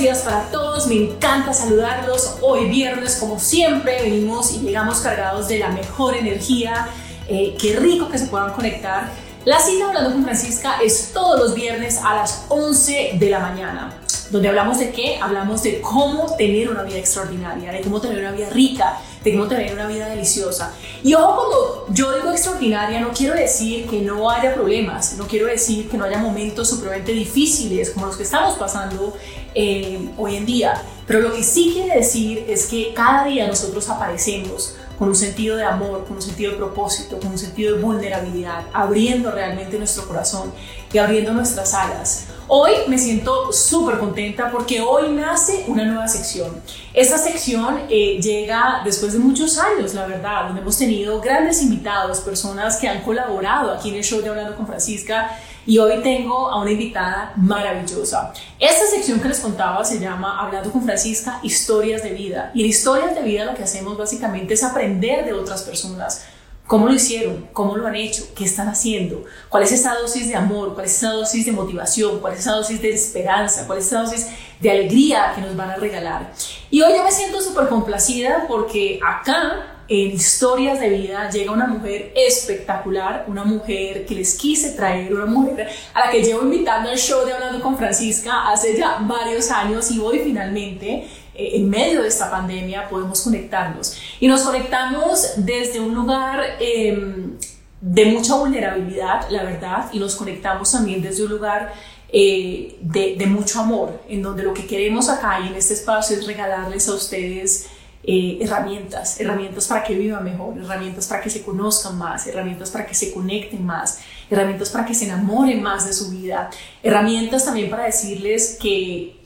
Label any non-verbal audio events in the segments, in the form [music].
días para todos, me encanta saludarlos. Hoy viernes, como siempre, venimos y llegamos cargados de la mejor energía. Eh, qué rico que se puedan conectar. La cita Hablando con Francisca es todos los viernes a las 11 de la mañana. Donde hablamos de qué? Hablamos de cómo tener una vida extraordinaria, de cómo tener una vida rica, de cómo tener una vida deliciosa. Y ojo, cuando yo digo extraordinaria, no quiero decir que no haya problemas, no quiero decir que no haya momentos supremamente difíciles como los que estamos pasando eh, hoy en día. Pero lo que sí quiere decir es que cada día nosotros aparecemos con un sentido de amor, con un sentido de propósito, con un sentido de vulnerabilidad, abriendo realmente nuestro corazón y abriendo nuestras alas. Hoy me siento súper contenta porque hoy nace una nueva sección. Esta sección eh, llega después de muchos años, la verdad, donde hemos tenido grandes invitados, personas que han colaborado aquí en el show de Hablando con Francisca y hoy tengo a una invitada maravillosa. Esta sección que les contaba se llama Hablando con Francisca, Historias de Vida. Y en Historias de Vida lo que hacemos básicamente es aprender de otras personas ¿Cómo lo hicieron? ¿Cómo lo han hecho? ¿Qué están haciendo? ¿Cuál es esa dosis de amor? ¿Cuál es esa dosis de motivación? ¿Cuál es esa dosis de esperanza? ¿Cuál es esa dosis de alegría que nos van a regalar? Y hoy yo me siento súper complacida porque acá en historias de vida llega una mujer espectacular, una mujer que les quise traer, una mujer a la que llevo invitando al show de Hablando con Francisca hace ya varios años y hoy finalmente eh, en medio de esta pandemia podemos conectarnos. Y nos conectamos desde un lugar em, de mucha vulnerabilidad, la verdad, y nos conectamos también desde un lugar eh, de, de, mucho amor, en donde lo que queremos acá y en este espacio es regalarles a ustedes eh, herramientas, herramientas para que vivan mejor, herramientas para que se conozcan más, herramientas para que se conecten más, herramientas para que se enamoren más de su vida, herramientas también para decirles que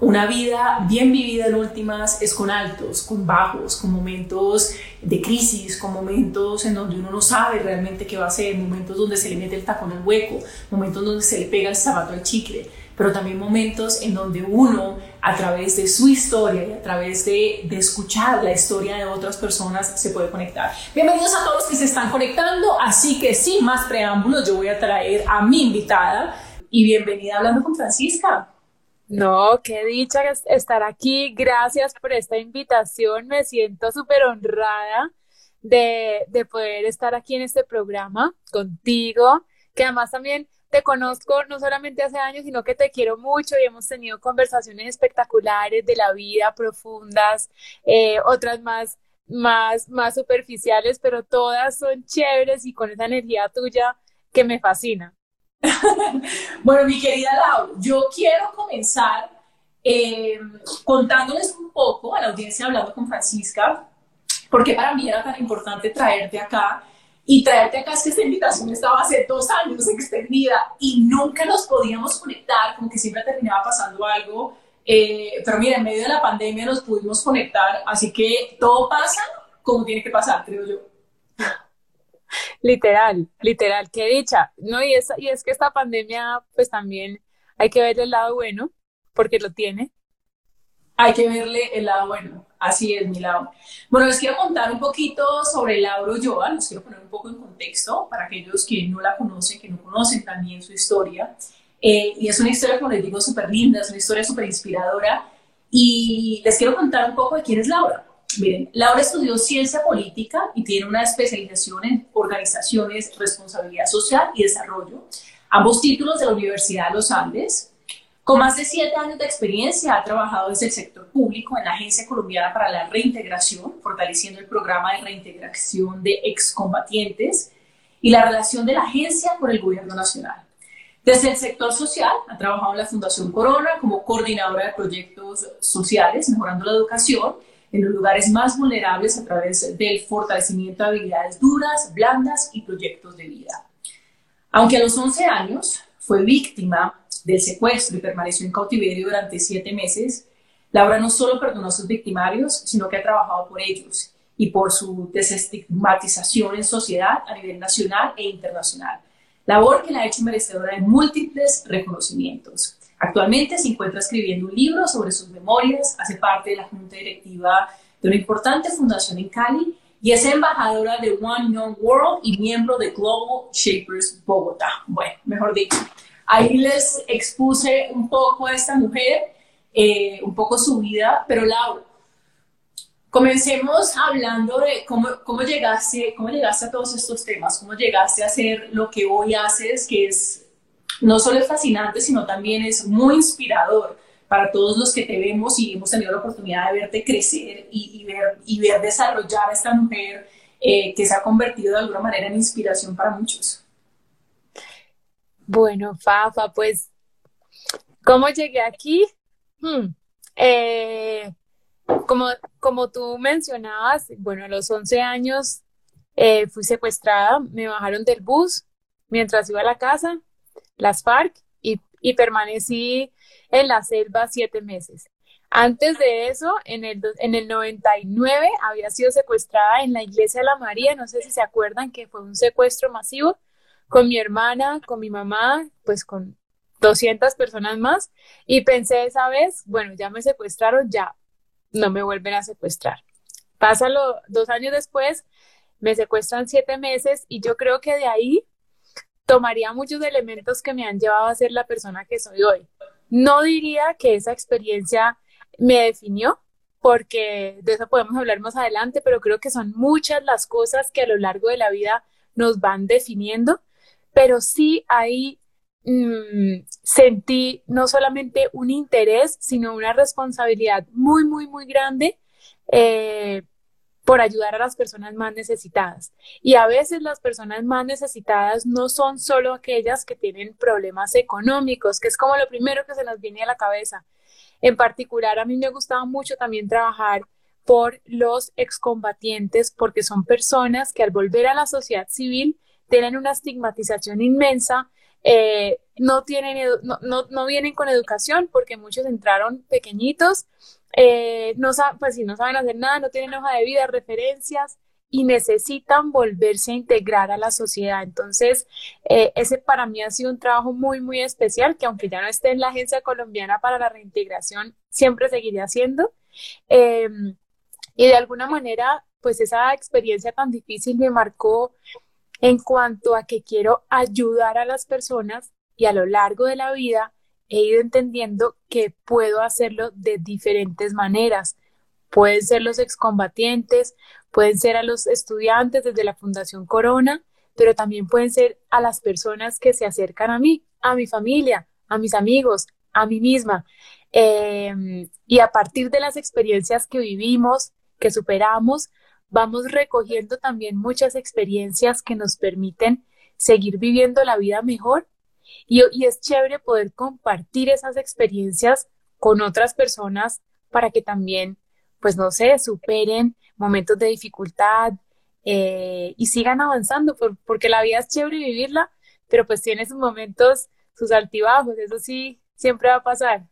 una vida bien vivida en últimas es con altos, con bajos, con momentos de crisis, con momentos en donde uno no sabe realmente qué va a hacer, momentos donde se le mete el tacón al hueco, momentos donde se le pega el zapato al chicle, pero también momentos en donde uno, a través de su historia y a través de, de escuchar la historia de otras personas, se puede conectar. Bienvenidos a todos los que se están conectando, así que sin más preámbulos, yo voy a traer a mi invitada y bienvenida hablando con Francisca. No, qué dicha estar aquí. Gracias por esta invitación. Me siento súper honrada de, de, poder estar aquí en este programa contigo, que además también te conozco no solamente hace años, sino que te quiero mucho y hemos tenido conversaciones espectaculares de la vida, profundas, eh, otras más, más, más superficiales, pero todas son chéveres y con esa energía tuya que me fascina. Bueno, mi querida Lau, yo quiero comenzar eh, contándoles un poco a la audiencia hablando con Francisca, porque para mí era tan importante traerte acá. Y traerte acá es que esta invitación estaba hace dos años extendida y nunca nos podíamos conectar, como que siempre terminaba pasando algo. Eh, pero mira, en medio de la pandemia nos pudimos conectar, así que todo pasa como tiene que pasar, creo yo. Literal, literal, qué dicha. No, y es, y es que esta pandemia, pues también hay que ver el lado bueno, porque lo tiene. Hay que verle el lado bueno, así es mi lado. Bueno, les quiero contar un poquito sobre Laura Ulloa, los quiero poner un poco en contexto para aquellos que no la conocen, que no conocen también su historia. Eh, y es una historia, como les digo, súper linda, es una historia súper inspiradora. Y les quiero contar un poco de quién es Laura. Miren, Laura estudió ciencia política y tiene una especialización en organizaciones, responsabilidad social y desarrollo, ambos títulos de la Universidad de los Andes. Con más de siete años de experiencia, ha trabajado desde el sector público en la Agencia Colombiana para la Reintegración, fortaleciendo el programa de reintegración de excombatientes y la relación de la agencia con el gobierno nacional. Desde el sector social, ha trabajado en la Fundación Corona como coordinadora de proyectos sociales, mejorando la educación en los lugares más vulnerables a través del fortalecimiento de habilidades duras, blandas y proyectos de vida. Aunque a los 11 años fue víctima del secuestro y permaneció en cautiverio durante siete meses, Laura no solo perdonó a sus victimarios, sino que ha trabajado por ellos y por su desestigmatización en sociedad a nivel nacional e internacional, labor que la ha hecho merecedora de múltiples reconocimientos. Actualmente se encuentra escribiendo un libro sobre sus memorias, hace parte de la junta directiva de una importante fundación en Cali y es embajadora de One Young World y miembro de Global Shapers Bogotá. Bueno, mejor dicho, ahí les expuse un poco a esta mujer eh, un poco su vida, pero Laura, comencemos hablando de cómo, cómo, llegaste, cómo llegaste a todos estos temas, cómo llegaste a hacer lo que hoy haces, que es no solo es fascinante, sino también es muy inspirador para todos los que te vemos y hemos tenido la oportunidad de verte crecer y, ver, y ver desarrollar a esta mujer eh, que se ha convertido de alguna manera en inspiración para muchos. Bueno, Fafa, pues, ¿cómo llegué aquí? Hmm, eh, como, como tú mencionabas, bueno, a los 11 años eh, fui secuestrada, me bajaron del bus mientras iba a la casa, las FARC, y, permanecí en la selva siete meses. Antes de eso, en el, en el 99, había sido secuestrada en la iglesia de la María, no sé si se acuerdan que fue un secuestro masivo con mi hermana, con mi mamá, pues con 200 personas más, y pensé esa vez, bueno, ya me secuestraron, ya no me vuelven a secuestrar. Pásalo dos años después, me secuestran siete meses y yo creo que de ahí tomaría muchos elementos que me han llevado a ser la persona que soy hoy. No diría que esa experiencia me definió, porque de eso podemos hablar más adelante, pero creo que son muchas las cosas que a lo largo de la vida nos van definiendo, pero sí ahí mm, sentí no solamente un interés, sino una responsabilidad muy, muy, muy grande eh, por ayudar a las personas más necesitadas. Y a veces las personas más necesitadas no son solo aquellas que tienen problemas económicos, que es como lo primero que se nos viene a la cabeza. En particular, a mí me gustaba mucho también trabajar por los excombatientes, porque son personas que al volver a la sociedad civil tienen una estigmatización inmensa, eh, no, tienen, no, no, no vienen con educación porque muchos entraron pequeñitos eh, no, pues si no saben hacer nada, no tienen hoja de vida, referencias y necesitan volverse a integrar a la sociedad. Entonces, eh, ese para mí ha sido un trabajo muy, muy especial que aunque ya no esté en la Agencia Colombiana para la Reintegración, siempre seguiré haciendo. Em, y de alguna manera, pues esa experiencia tan difícil me marcó en cuanto a que quiero ayudar a las personas y a lo largo de la vida he ido entendiendo que puedo hacerlo de diferentes maneras. Pueden ser los excombatientes, pueden ser a los estudiantes desde la Fundación Corona, pero también pueden ser a las personas que se acercan a mí, a mi familia, a mis amigos, a mí misma. Em, y a partir de las experiencias que vivimos, que superamos, vamos recogiendo también muchas experiencias que nos permiten seguir viviendo la vida mejor y, es chévere poder compartir esas experiencias con otras personas para que también, pues no sé, superen momentos de dificultad eh, y sigan avanzando, porque la vida es chévere vivirla, pero pues tiene sus momentos, sus altibajos, eso sí, siempre va a pasar.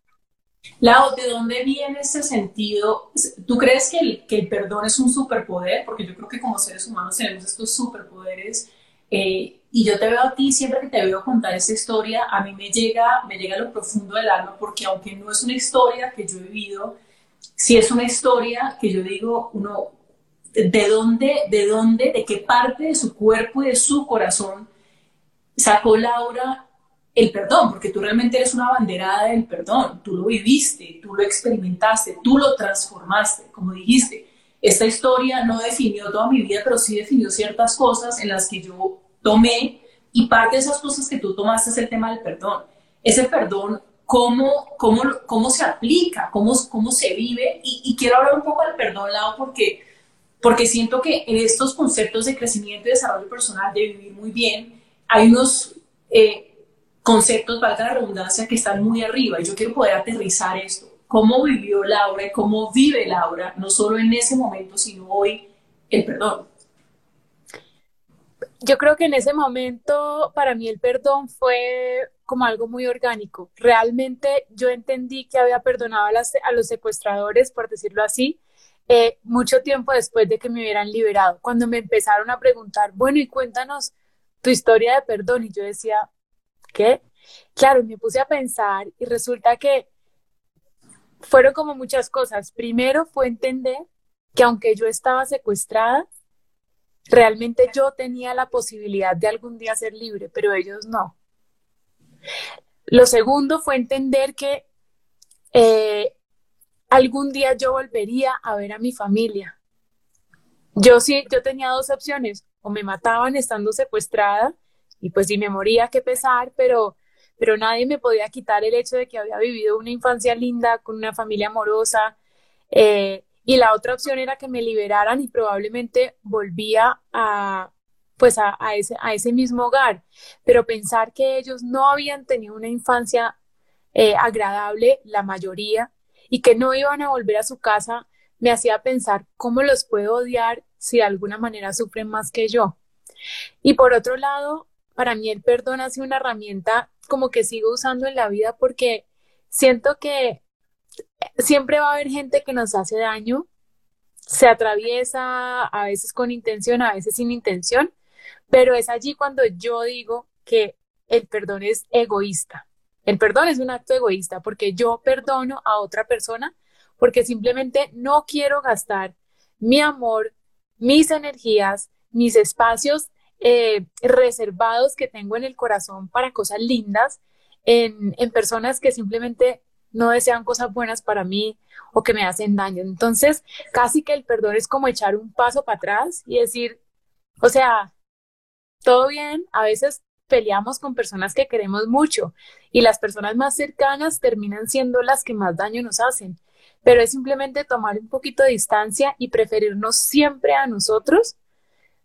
Lau, ¿de dónde viene ese sentido? ¿Tú crees que el, que el perdón es un superpoder? Porque yo creo que como seres humanos tenemos estos superpoderes eh, y yo te veo a ti, siempre que te veo contar esa historia, a mí me llega, me llega a lo profundo del alma, porque aunque no es una historia que yo he vivido, sí es una historia que yo digo, uno, ¿de dónde, de dónde, de qué parte de su cuerpo y de su corazón sacó Laura el perdón? Porque tú realmente eres una banderada del perdón, tú lo viviste, tú lo experimentaste, tú lo transformaste, como dijiste. Esta historia no definió toda mi vida, pero sí definió ciertas cosas en las que yo tomé y parte de esas cosas que tú tomaste es el tema del perdón. Ese perdón, ¿cómo, cómo, cómo se aplica? ¿Cómo, cómo se vive? Y, quiero hablar un poco del perdón, Lau, porque, porque siento que en estos conceptos de crecimiento y desarrollo personal, de vivir muy bien, hay unos eh, conceptos, valga la redundancia, que están muy arriba y yo quiero poder aterrizar esto. ¿Cómo vivió Laura y cómo vive Laura, no solo en ese momento, sino hoy, el perdón? Yo creo que en ese momento para mí el perdón fue como algo muy orgánico. Realmente yo entendí que había perdonado a, los secuestradores, por decirlo así, eh, mucho tiempo después de que me hubieran liberado. Cuando me empezaron a preguntar, bueno, y cuéntanos tu historia de perdón. Y yo decía, ¿qué? Claro, me puse a pensar y resulta que fueron como muchas cosas. Primero fue entender que aunque yo estaba secuestrada, Realmente yo tenía la posibilidad de algún día ser libre, pero ellos no. Lo segundo fue entender que eh, algún día yo volvería a ver a mi familia. Yo sí, yo tenía dos opciones, o me mataban estando secuestrada, y pues si me moría, qué pesar, pero, pero nadie me podía quitar el hecho de que había vivido una infancia linda, con una familia amorosa, eh, y la otra opción era que me liberaran y probablemente volvía a, pues a, ese, a ese mismo hogar. Pero pensar que ellos no habían tenido una infancia eh, agradable, la mayoría, y que no iban a volver a su casa, me hacía pensar cómo los puedo odiar si de alguna manera sufren más que yo. Y por otro lado, para mí el perdón ha sido una herramienta como que sigo usando en la vida porque siento que siempre va a haber gente que nos hace daño, se atraviesa a veces con intención, a veces sin intención, pero es allí cuando yo digo que el perdón es egoísta. El perdón es un acto egoísta porque yo perdono a otra persona porque simplemente no quiero gastar mi amor, mis energías, mis espacios eh, reservados que tengo en el corazón para cosas lindas en, en personas que simplemente no desean cosas buenas para mí o que me hacen daño. Entonces, casi que el perdón es como echar un paso para atrás y decir, o sea, todo bien, a veces peleamos con personas que queremos mucho y las personas más cercanas terminan siendo las que más daño nos hacen, pero es simplemente tomar un poquito de distancia y preferirnos siempre a nosotros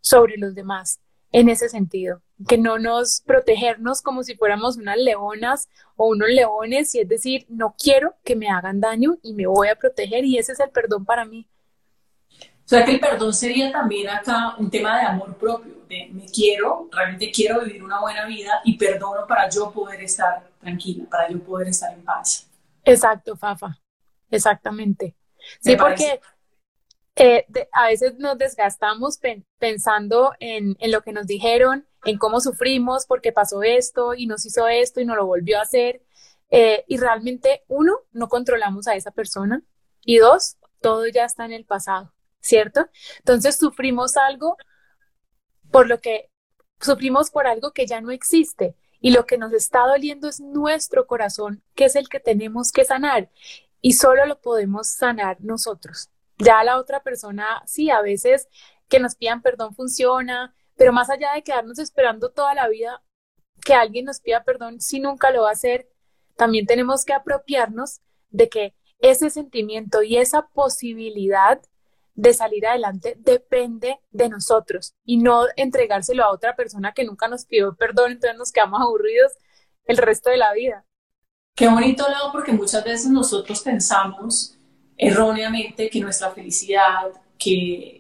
sobre los demás en ese sentido, que no nos protegernos como si fuéramos unas leonas o unos leones, y es decir, no quiero que me hagan daño y me voy a proteger y ese es el perdón para mí. O sea que el perdón sería también acá un tema de amor propio, de me quiero, realmente quiero vivir una buena vida y perdono para yo poder estar tranquila, para yo poder estar en paz. Exacto, Fafa, exactamente. Sí, porque eh, a veces nos desgastamos pensando en, lo que nos dijeron, en cómo sufrimos porque pasó esto y nos hizo esto y nos lo volvió a hacer. Eh, y realmente, uno, no controlamos a esa persona y dos, todo ya está en el pasado, ¿cierto? Entonces sufrimos algo por lo que sufrimos por algo que ya no existe y lo que nos está doliendo es nuestro corazón, que es el que tenemos que sanar y solo lo podemos sanar nosotros. Ya la otra persona, sí, a veces que nos pidan perdón funciona, pero más allá de quedarnos esperando toda la vida que alguien nos pida perdón, si nunca lo va a hacer, también tenemos que apropiarnos de que ese sentimiento y esa posibilidad de salir adelante depende de nosotros y no entregárselo a otra persona que nunca nos pidió perdón, entonces nos quedamos aburridos el resto de la vida. Qué bonito lado porque muchas veces nosotros pensamos erróneamente que nuestra felicidad, que,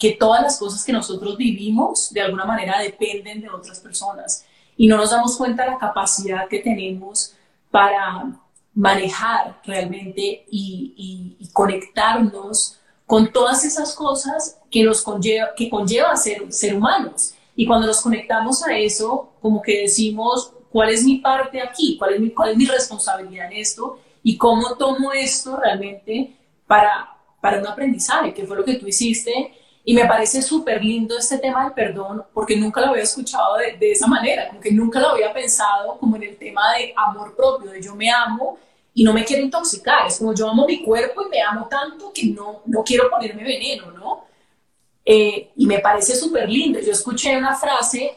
que todas las cosas que nosotros vivimos de alguna manera dependen de otras personas y no nos damos cuenta de la capacidad que tenemos para manejar realmente y, conectarnos con todas esas cosas que nos conlleva, que conlleva ser, ser humanos. Y cuando nos conectamos a eso, como que decimos, ¿cuál es mi parte aquí? ¿Cuál es mi, cuál es mi responsabilidad en esto? ¿Y cómo tomo esto realmente para, para un aprendizaje, que fue lo que tú hiciste. Y me parece súper lindo este tema del perdón, porque nunca lo había escuchado de, de, esa manera, como que nunca lo había pensado como en el tema de amor propio, de yo me amo y no me quiero intoxicar, es como yo amo mi cuerpo y me amo tanto que no, no quiero ponerme veneno, ¿no? Eh, y me parece súper lindo. Yo escuché una frase,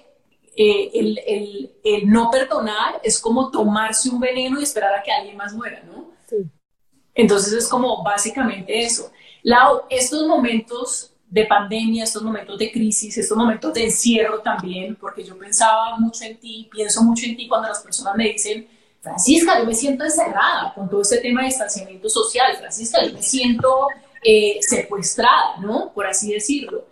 eh, el, el, el no perdonar es como tomarse un veneno y esperar a que alguien más muera, ¿no? Entonces es como básicamente eso. Lau, estos momentos de pandemia, estos momentos de crisis, estos momentos de encierro también, porque yo pensaba mucho en ti, pienso mucho en ti cuando las personas me dicen, Francisca, yo me siento encerrada con todo este tema de distanciamiento social, Francisca, yo me siento eh, secuestrada, ¿no? Por así decirlo.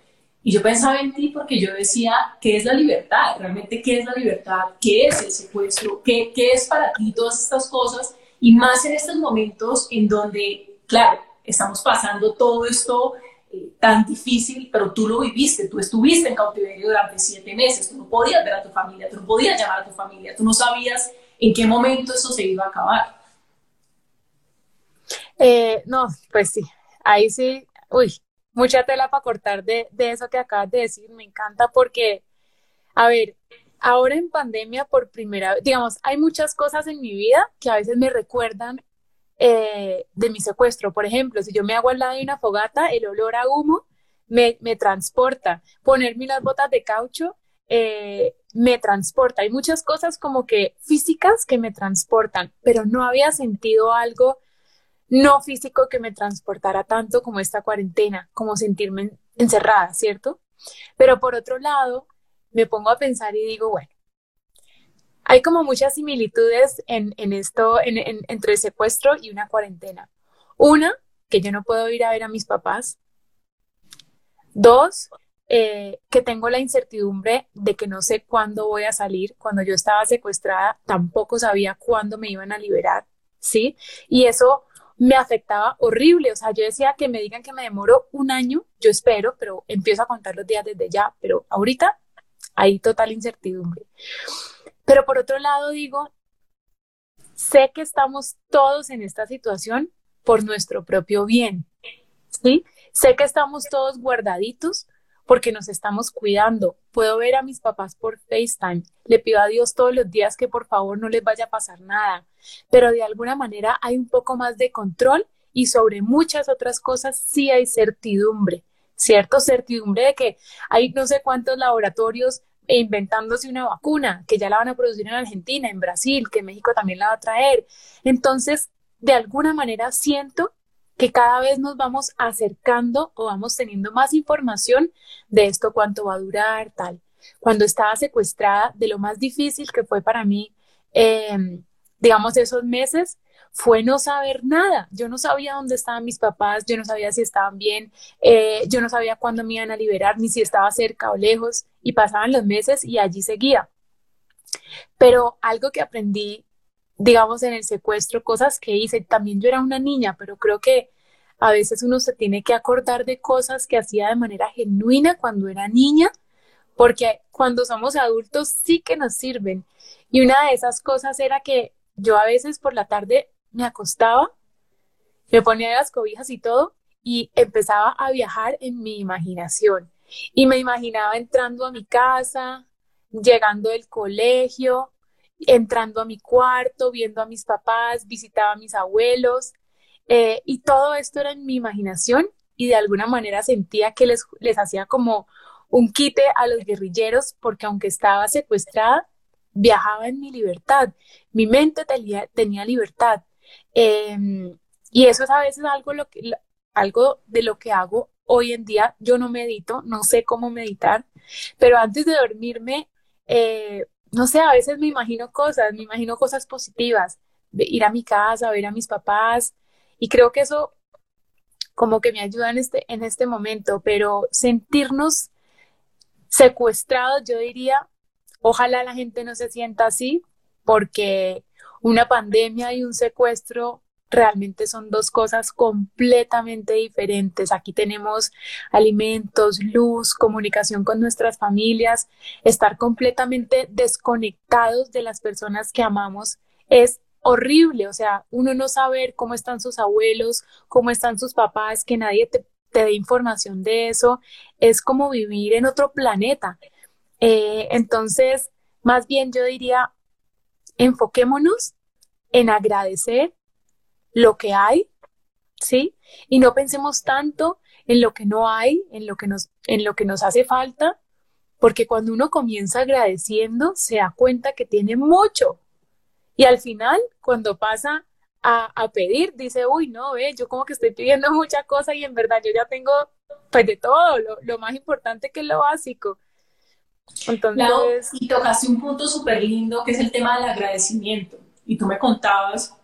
Y yo pensaba en ti porque yo decía, ¿qué es la libertad? Realmente, ¿qué es la libertad? ¿Qué es el secuestro? ¿Qué, qué es para ti todas estas cosas? Y más en estos momentos en donde, claro, estamos pasando todo esto tan difícil, pero tú lo viviste, tú estuviste en cautiverio durante siete meses, tú no podías ver a tu familia, tú no podías llamar a tu familia, tú no sabías en qué momento eso se iba a acabar. Eh, no, pues sí, ahí sí, uy, mucha tela para cortar de, de eso que acabas de decir, me encanta porque, a ver, ahora en pandemia por primera vez, digamos, hay muchas cosas en mi vida que a veces me recuerdan eh, de mi secuestro. Por ejemplo, si yo me hago al lado de una fogata, el olor a humo me, me transporta. Ponerme las botas de caucho eh, me transporta. Hay muchas cosas como que físicas que me transportan, pero no había sentido algo no físico que me transportara tanto como esta cuarentena, como sentirme encerrada, ¿cierto? Pero por otro lado, me pongo a pensar y digo, bueno, hay como muchas similitudes en, esto, entre el secuestro y una cuarentena. Una, que yo no puedo ir a ver a mis papás. Dos, eh, que tengo la incertidumbre de que no sé cuándo voy a salir. Cuando yo estaba secuestrada, tampoco sabía cuándo me iban a liberar, ¿sí? Y eso me afectaba horrible. O sea, yo decía que me digan que me demoro un año, yo espero, pero empiezo a contar los días desde ya. Pero ahorita hay total incertidumbre. Pero por otro lado digo, sé que estamos todos en esta situación por nuestro propio bien, ¿sí? Sé que estamos todos guardaditos porque nos estamos cuidando. Puedo ver a mis papás por FaceTime. Le pido a Dios todos los días que por favor no les vaya a pasar nada. Pero de alguna manera hay un poco más de control y sobre muchas otras cosas sí hay certidumbre, ¿cierto? Certidumbre de que hay no sé cuántos laboratorios e inventándose una vacuna, que ya la van a producir en Argentina, en Brasil, que México también la va a traer. Entonces, de alguna manera siento que cada vez nos vamos acercando o vamos teniendo más información de esto, cuánto va a durar, tal. Cuando estaba secuestrada, de lo más difícil que fue para mí, em, digamos, esos meses, fue no saber nada. Yo no sabía dónde estaban mis papás, yo no sabía si estaban bien, eh, yo no sabía cuándo me iban a liberar, ni si estaba cerca o lejos, y pasaban los meses y allí seguía. Pero algo que aprendí, digamos, en el secuestro, cosas que hice, también yo era una niña, pero creo que a veces uno se tiene que acordar de cosas que hacía de manera genuina cuando era niña, porque cuando somos adultos sí que nos sirven. Y una de esas cosas era que yo a veces por la tarde me acostaba, me ponía las cobijas y todo y empezaba a viajar en mi imaginación. Y me imaginaba entrando a mi casa, llegando del colegio, entrando a mi cuarto, viendo a mis papás, visitaba a mis abuelos. Eh, y todo esto era en mi imaginación y de alguna manera sentía que les, les hacía como un quite a los guerrilleros porque aunque estaba secuestrada, viajaba en mi libertad. Mi mente tenía, tenía libertad. Em, y eso es a veces algo, lo que, algo de lo que hago hoy en día. Yo no medito, no sé cómo meditar, pero antes de dormirme, eh, no sé, a veces me imagino cosas, me imagino cosas positivas, ir a mi casa, ver a mis papás, y creo que eso como que me ayuda en este, en este momento, pero sentirnos secuestrados, yo diría, ojalá la gente no se sienta así, porque una pandemia y un secuestro realmente son dos cosas completamente diferentes. Aquí tenemos alimentos, luz, comunicación con nuestras familias, estar completamente desconectados de las personas que amamos es horrible, o sea, uno no saber cómo están sus abuelos, cómo están sus papás, que nadie te, dé información de eso, es como vivir en otro planeta. Eh, entonces, más bien yo diría, enfoquémonos en agradecer lo que hay, ¿sí? Y no pensemos tanto en lo que no hay, en lo que nos, en lo que nos hace falta, porque cuando uno comienza agradeciendo, se da cuenta que tiene mucho. Y al final, cuando pasa a, pedir, dice, uy, no, ve, yo como que estoy pidiendo [laughs] mucha cosa y en verdad yo ya tengo, pues de todo, lo, más importante que es lo básico. Entonces... y tocaste un punto súper lindo que es el tema del agradecimiento. Y tú me contabas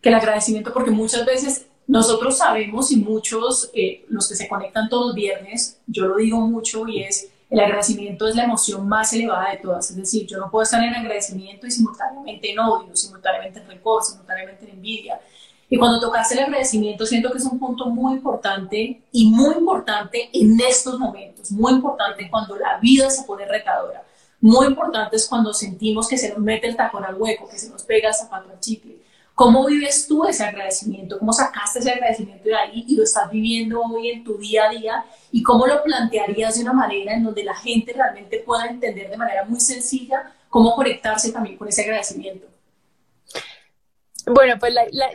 que el agradecimiento, porque muchas veces nosotros sabemos y muchos, eh, los que se conectan todos los viernes, yo lo digo mucho y es, el agradecimiento es la emoción más elevada de todas. Es decir, yo no puedo estar en agradecimiento y simultáneamente en odio, simultáneamente en rencor, simultáneamente en envidia. Y cuando tocaste el agradecimiento, siento que es un punto muy importante y muy importante en estos momentos, muy importante cuando la vida se pone retadora. Muy importante es cuando sentimos que se nos mete el tacón al hueco, que se nos pega el zapato al chicle ¿Cómo vives tú ese agradecimiento? ¿Cómo sacaste ese agradecimiento de ahí y lo estás viviendo hoy en tu día a día? ¿Y cómo lo plantearías de una manera en donde la gente realmente pueda entender de manera muy sencilla cómo conectarse también con ese agradecimiento? Bueno, pues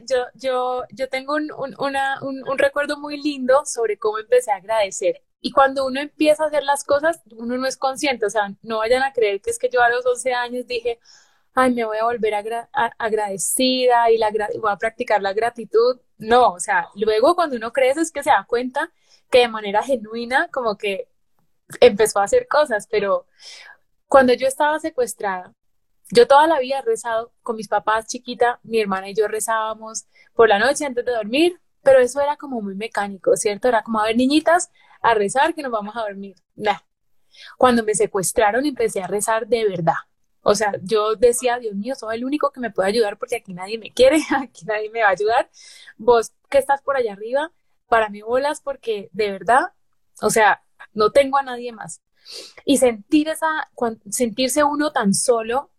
yo, yo, yo tengo un, un, recuerdo muy lindo sobre cómo empecé a agradecer. Y cuando uno empieza a hacer las cosas, uno no es consciente, o sea, no vayan a creer que es que yo a los 11 años dije, ay, me voy a volver agradecida y la, voy a practicar la gratitud. No, o sea, luego cuando uno crece es que se da cuenta que de manera genuina como que empezó a hacer cosas, pero cuando yo estaba secuestrada, yo toda la vida he rezado con mis papás chiquita, mi hermana y yo rezábamos por la noche antes de dormir, pero eso era como muy mecánico, ¿cierto? Era como a ver niñitas a rezar que nos vamos a dormir. Nah. Cuando me secuestraron empecé a rezar de verdad. O sea, yo decía, Dios mío, soy el único que me puede ayudar porque aquí nadie me quiere, [laughs] aquí nadie me va a ayudar. Vos que estás por allá arriba, para mí bolas porque de verdad, o sea, no tengo a nadie más. Y sentir esa, sentirse uno tan solo,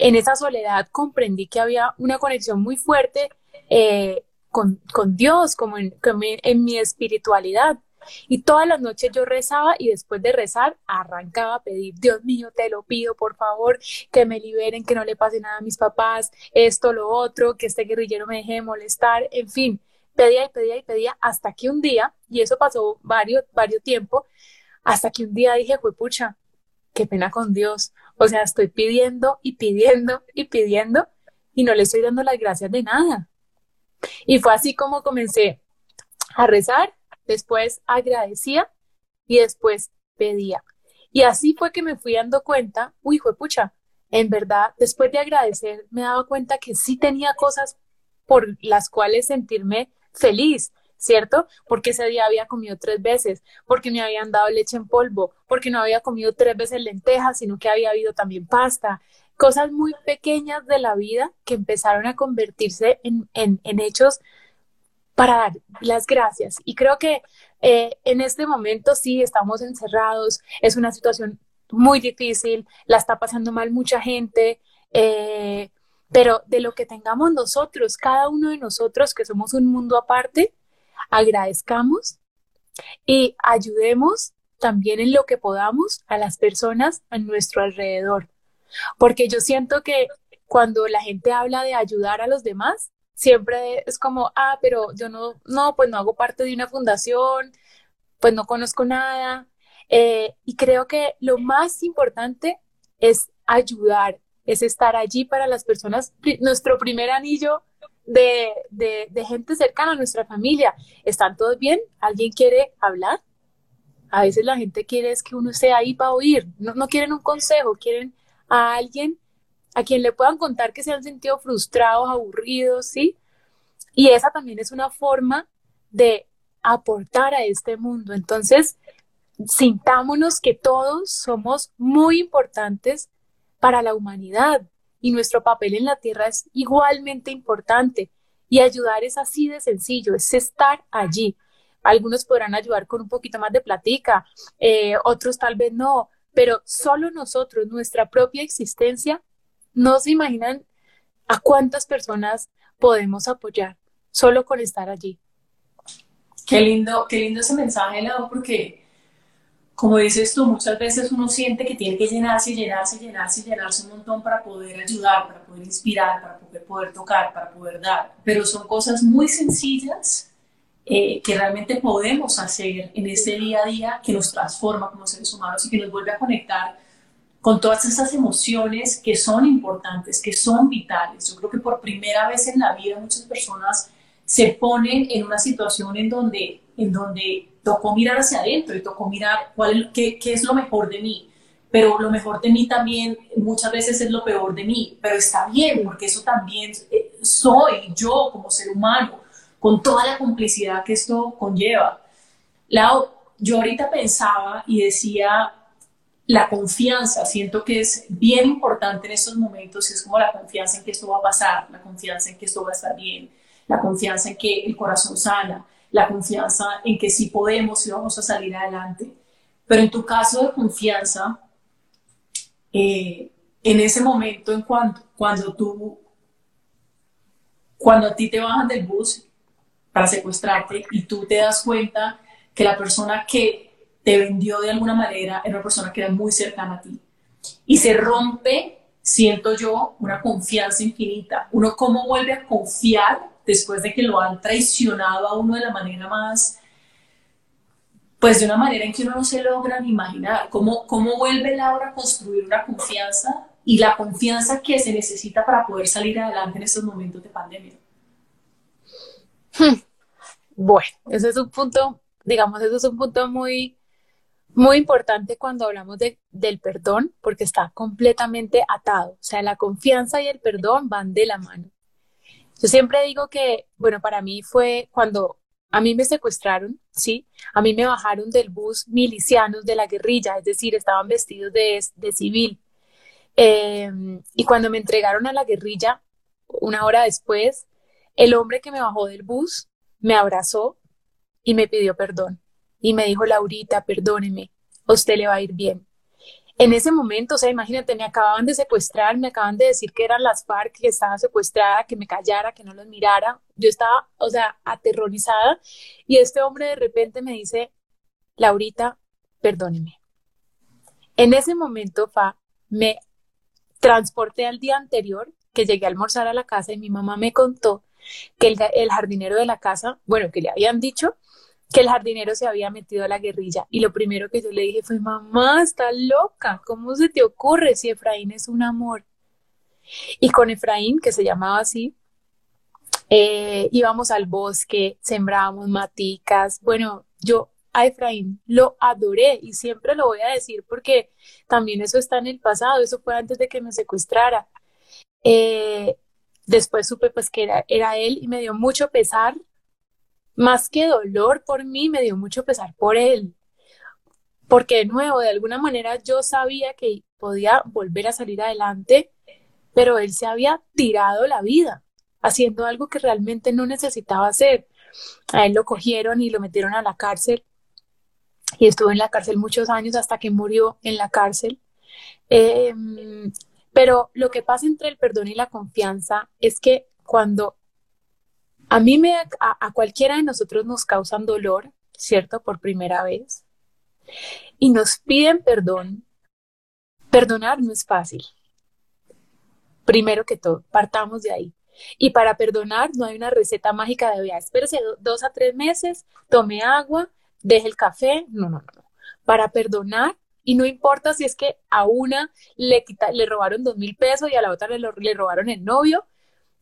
en esa soledad comprendí que había una conexión muy fuerte eh, con, Dios, como en, mi espiritualidad. Y todas las noches yo rezaba y después de rezar arrancaba a pedir, Dios mío, te lo pido, por favor, que me liberen, que no le pase nada a mis papás, esto, lo otro, que este guerrillero me deje de molestar, en fin, pedía y pedía y pedía hasta que un día, y eso pasó varios, varios tiempo, hasta que un día dije, pucha, qué pena con Dios. O sea, estoy pidiendo y pidiendo y pidiendo y no le estoy dando las gracias de nada. Y fue así como comencé a rezar, después agradecía y después pedía. Y así fue que me fui dando cuenta, uy, fue pucha, en verdad, después de agradecer, me daba cuenta que sí tenía cosas por las cuales sentirme feliz, ¿cierto? Porque ese día había comido tres veces, porque me habían dado leche en polvo, porque no había comido tres veces lentejas, sino que había habido también pasta. Cosas muy pequeñas de la vida que empezaron a convertirse en, hechos para dar las gracias. Y creo que eh, en este momento sí estamos encerrados, es una situación muy difícil, la está pasando mal mucha gente, eh, pero de lo que tengamos nosotros, cada uno de nosotros que somos un mundo aparte, agradezcamos y ayudemos también en lo que podamos a las personas a nuestro alrededor. Porque yo siento que cuando la gente habla de ayudar a los demás, siempre es como, ah, pero yo no, no, pues no hago parte de una fundación, pues no conozco nada. Eh, y creo que lo más importante es ayudar, es estar allí para las personas. Nuestro primer anillo de, de, gente cercana a nuestra familia. ¿Están todos bien? ¿Alguien quiere hablar? A veces la gente quiere es que uno esté ahí para oír. No, no quieren un consejo, quieren a alguien a quien le puedan contar que se han sentido frustrados, aburridos, ¿sí? Y esa también es una forma de aportar a este mundo. Entonces, sintámonos que todos somos muy importantes para la humanidad y nuestro papel en la tierra es igualmente importante. Y ayudar es así de sencillo, es estar allí. Algunos podrán ayudar con un poquito más de platica, eh, otros tal vez no, pero solo nosotros, nuestra propia existencia, no se imaginan a cuántas personas podemos apoyar solo con estar allí. Qué lindo, qué lindo ese mensaje, Lau, porque como dices tú, muchas veces uno siente que tiene que llenarse, llenarse, llenarse, llenarse un montón para poder ayudar, para poder inspirar, para poder, tocar, para poder dar. Pero son cosas muy sencillas eh, que realmente podemos hacer en este día a día que nos transforma como seres humanos y que nos vuelve a conectar con todas esas emociones que son importantes, que son vitales. Yo creo que por primera vez en la vida muchas personas se ponen en una situación en donde, en donde tocó mirar hacia adentro y tocó mirar cuál, qué, qué es lo mejor de mí. Pero lo mejor de mí también muchas veces es lo peor de mí, pero está bien, porque eso también eh, soy yo como ser humano, con toda la complicidad que esto conlleva. Lau, yo ahorita pensaba y decía, la confianza, siento que es bien importante en estos momentos, es como la confianza en que esto va a pasar, la confianza en que esto va a estar bien, la confianza en que el corazón sana, la confianza en que sí podemos y vamos a salir adelante. Pero en tu caso de confianza, eh, en ese momento, en cuando, cuando tú, cuando a ti te bajan del bus para secuestrarte y tú te das cuenta que la persona que te vendió de alguna manera era una persona que era muy cercana a ti y se rompe siento yo, una confianza infinita. Uno cómo vuelve a confiar después de que lo han traicionado a uno de la manera más, pues de una manera en que uno no se logra ni imaginar. ¿Cómo, cómo vuelve Laura a construir una confianza y la confianza que se necesita para poder salir adelante en estos momentos de pandemia? Hmm. Bueno, ese es un punto, digamos, ese es un punto muy, muy importante cuando hablamos de, del perdón, porque está completamente atado. O sea, la confianza y el perdón van de la mano. Yo siempre digo que, bueno, para mí fue cuando a mí me secuestraron, ¿sí? A mí me bajaron del bus milicianos de la guerrilla, es decir, estaban vestidos de, de civil. Em, y cuando me entregaron a la guerrilla, una hora después, el hombre que me bajó del bus me abrazó y me pidió perdón y me dijo, Laurita, perdóneme, usted le va a ir bien. En ese momento, o sea, imagínate, me acababan de secuestrar, me acaban de decir que eran las FARC, que estaba secuestrada, que me callara, que no los mirara. Yo estaba, o sea, aterrorizada y este hombre de repente me dice, Laurita, perdóneme. En ese momento, Fa, me transporté al día anterior, que llegué a almorzar a la casa y mi mamá me contó que el, el jardinero de la casa, bueno, que le habían dicho que el jardinero se había metido a la guerrilla. Y lo primero que yo le dije fue, mamá, está loca, ¿cómo se te ocurre si Efraín es un amor? Y con Efraín, que se llamaba así, eh, íbamos al bosque, sembrábamos maticas. Bueno, yo a Efraín lo adoré y siempre lo voy a decir porque también eso está en el pasado, eso fue antes de que me secuestrara. Eh, después supe pues que era, era él y me dio mucho pesar más que dolor por mí, me dio mucho pesar por él. Porque de nuevo, de alguna manera yo sabía que podía volver a salir adelante, pero él se había tirado la vida haciendo algo que realmente no necesitaba hacer. A él lo cogieron y lo metieron a la cárcel y estuvo en la cárcel muchos años hasta que murió en la cárcel. Em, pero lo que pasa entre el perdón y la confianza es que cuando a mí me, a, cualquiera de nosotros nos causan dolor, ¿cierto? Por primera vez. Y nos piden perdón. Perdonar no es fácil. Primero que todo, partamos de ahí. Y para perdonar no hay una receta mágica de, vea, espérese dos a tres meses, tome agua, deje el café. No, no, no. Para perdonar, y no importa si es que a una le, le robaron dos mil pesos y a la otra le, le robaron el novio,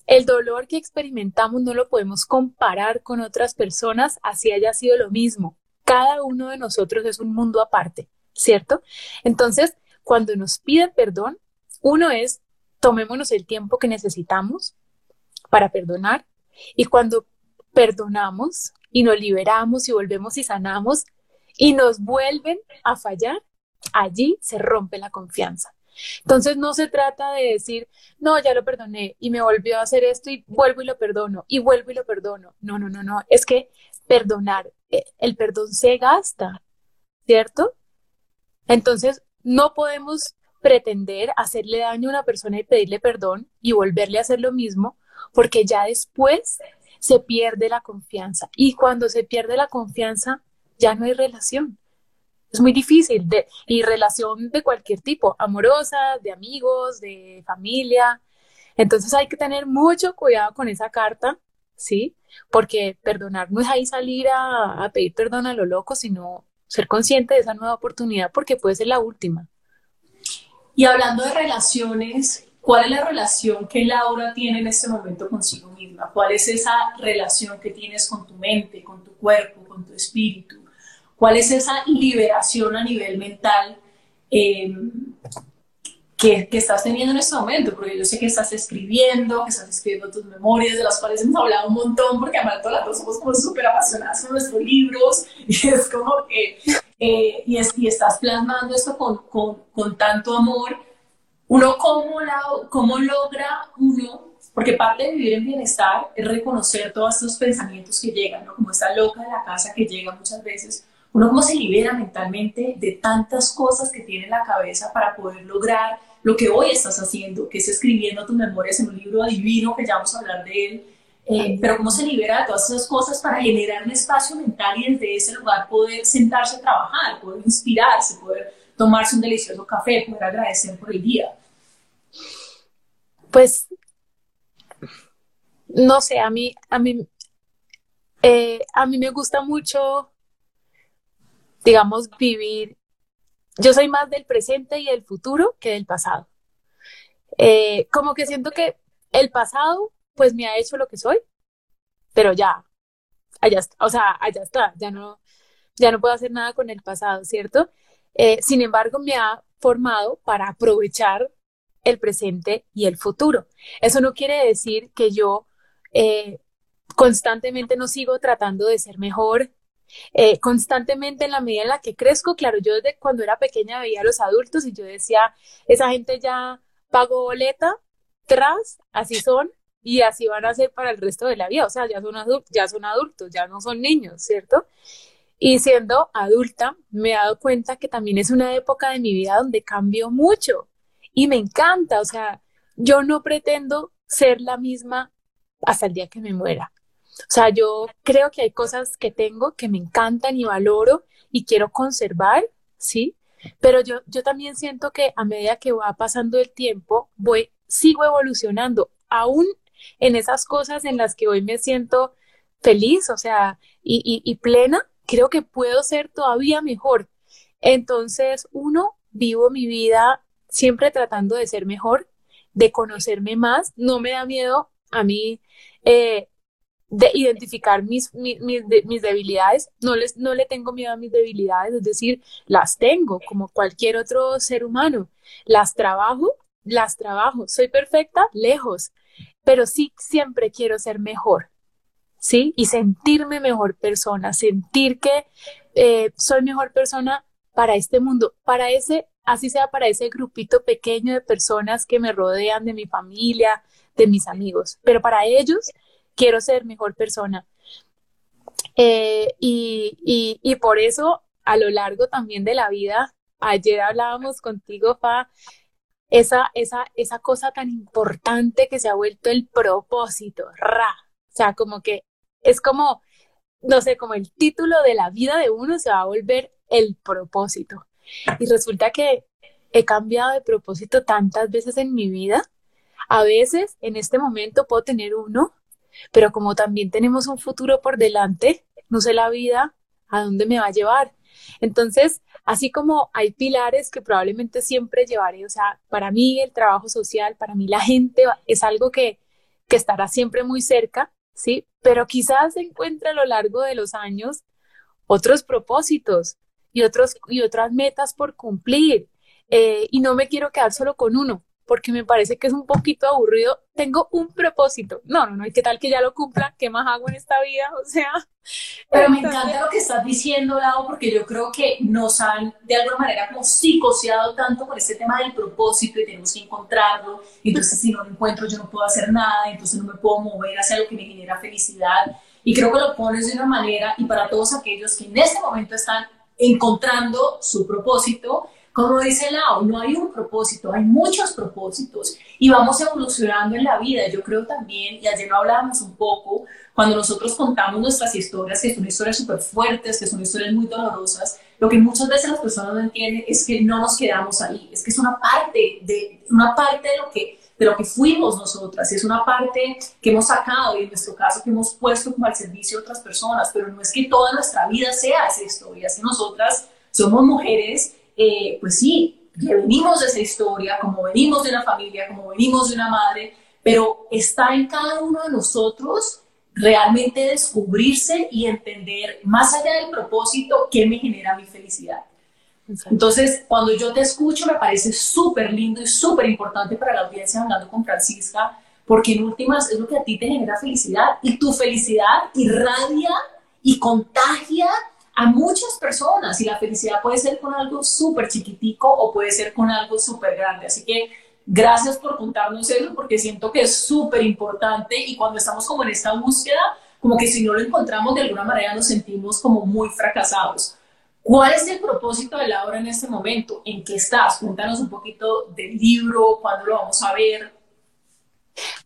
el dolor que experimentamos no lo podemos comparar con otras personas, así haya sido lo mismo. Cada uno de nosotros es un mundo aparte, ¿cierto? Entonces, cuando nos piden perdón, uno es, tomémonos el tiempo que necesitamos para perdonar y cuando perdonamos y nos liberamos y volvemos y sanamos y nos vuelven a fallar, allí se rompe la confianza. Entonces no se trata de decir, no, ya lo perdoné y me volvió a hacer esto y vuelvo y lo perdono y vuelvo y lo perdono. No, no, no, no. Es que perdonar, eh, el perdón se gasta, ¿cierto? Entonces no podemos pretender hacerle daño a una persona y pedirle perdón y volverle a hacer lo mismo, porque ya después se pierde la confianza. Y cuando se pierde la confianza, ya no hay relación. Es muy difícil, de, y relación de cualquier tipo, amorosa, de amigos, de familia. Entonces hay que tener mucho cuidado con esa carta, ¿sí? Porque perdonar no es ahí salir a, a pedir perdón a lo loco, sino ser consciente de esa nueva oportunidad porque puede ser la última. Y hablando de relaciones, ¿cuál es la relación que Laura tiene en este momento consigo misma? ¿Cuál es esa relación que tienes con tu mente, con tu cuerpo, con tu espíritu? ¿Cuál es esa liberación a nivel mental em, que, que, estás teniendo en este momento? Porque yo sé que estás escribiendo, que estás escribiendo tus memorias, de las cuales hemos hablado un montón, porque además todas las dos somos como súper apasionadas con nuestros libros, [laughs] y es como que, eh, y, es, y, estás plasmando esto con, con, con tanto amor. Uno, ¿cómo, la, ¿cómo logra uno porque parte de vivir en bienestar es reconocer todos estos pensamientos que llegan, ¿no? Como esta loca de la casa que llega muchas veces, uno cómo se libera mentalmente de tantas cosas que tiene en la cabeza para poder lograr lo que hoy estás haciendo, que es escribiendo tus memorias en un libro divino, que ya vamos a hablar de él, eh, pero cómo se libera de todas esas cosas para generar un espacio mental y desde ese lugar poder sentarse a trabajar, poder inspirarse, poder tomarse un delicioso café, poder agradecer por el día. pues, no sé, a mí, a mí, eh, a mí me gusta mucho, digamos, vivir. Yo soy más del presente y del futuro que del pasado. Eh, como que siento que el pasado, pues, me ha hecho lo que soy, pero ya, allá está, o sea, allá está, ya no, ya no puedo hacer nada con el pasado, ¿cierto? Eh, sin embargo, me ha formado para aprovechar el presente y el futuro. Eso no quiere decir que yo eh, constantemente no sigo tratando de ser mejor. Eh, constantemente en la medida en la que crezco, claro, yo desde cuando era pequeña veía a los adultos y yo decía, esa gente ya pagó boleta, tras, así son, y así van a ser para el resto de la vida. O sea, ya son, adultos, ya son adultos, ya no son niños, ¿cierto? Y siendo adulta, me he dado cuenta que también es una época de mi vida donde cambio mucho y me encanta. O sea, yo no pretendo ser la misma hasta el día que me muera. O sea, yo creo que hay cosas que tengo que me encantan y valoro y quiero conservar, ¿sí? Pero yo, yo también siento que a medida que va pasando el tiempo, voy, sigo evolucionando, aún en esas cosas en las que hoy me siento feliz, o sea, y, y plena, creo que puedo ser todavía mejor. Entonces, uno, vivo mi vida siempre tratando de ser mejor, de conocerme más. No me da miedo a mí eh, de identificar mis, mis, mis, debilidades. No, les, no le tengo miedo a mis debilidades, es decir, las tengo como cualquier otro ser humano. Las trabajo, las trabajo. Soy perfecta, lejos, pero sí siempre quiero ser mejor. ¿sí? Y sentirme mejor persona, sentir que eh, soy mejor persona para este mundo, para ese, así sea para ese grupito pequeño de personas que me rodean, de mi familia, de mis amigos, pero para ellos quiero ser mejor persona. Eh, y, y, por eso, a lo largo también de la vida, ayer hablábamos contigo, Pa, esa, esa, esa cosa tan importante que se ha vuelto el propósito, ra. O sea, como que es como, no sé, como el título de la vida de uno se va a volver el propósito. Y resulta que he cambiado de propósito tantas veces en mi vida. A veces, en este momento, puedo tener uno, pero como también tenemos un futuro por delante, no sé la vida a dónde me va a llevar. Entonces, así como hay pilares que probablemente siempre llevaré, o sea, para mí el trabajo social, para mí la gente es algo que, que estará siempre muy cerca, ¿sí? Pero quizás se encuentre a lo largo de los años otros propósitos y, otros, y otras metas por cumplir. Eh, y no me quiero quedar solo con uno, porque me parece que es un poquito aburrido. Tengo un propósito. No, no, no, ¿y qué tal que ya lo cumpla? ¿Qué más hago en esta vida? [laughs] O sea. Pero me encanta lo que estás diciendo, Lau, porque yo creo que nos han de alguna manera como psicoseado tanto con este tema del propósito y tenemos que encontrarlo. Entonces, si no lo encuentro, yo no puedo hacer nada, entonces no me puedo mover hacia lo que me genera felicidad. Y creo que lo pones de una manera, y para todos aquellos que en este momento están encontrando su propósito, como dice no hay un propósito, hay muchos propósitos y vamos evolucionando en la vida. Yo creo también, y ayer lo hablábamos un poco, cuando nosotros contamos nuestras historias, que son historias súper fuertes, que son historias muy dolorosas, lo que muchas veces las personas no entienden es que no nos quedamos ahí, es que es una parte de, una parte de lo que de lo que fuimos nosotras, es una parte que hemos sacado y en nuestro caso que hemos puesto como al servicio de otras personas, pero no es que toda nuestra vida sea esa historia, es que nosotras somos mujeres eh, pues sí, que venimos de esa historia, como venimos de una familia, como venimos de una madre, pero está en cada uno de nosotros realmente descubrirse y entender más allá del propósito qué me genera mi felicidad. Entonces, cuando yo te escucho, me parece súper lindo y súper importante para la audiencia hablando con Francisca, porque en últimas es lo que a ti te genera felicidad y tu felicidad irradia y contagia a muchas personas y la felicidad puede ser con algo súper chiquitico o puede ser con algo súper grande. Así que gracias por contarnos eso porque siento que es súper importante y cuando estamos como en esta búsqueda, como que si no lo encontramos de alguna manera nos sentimos como muy fracasados. ¿Cuál es el propósito de Laura en este momento? ¿En qué estás? Cuéntanos un poquito del libro, cuándo lo vamos a ver.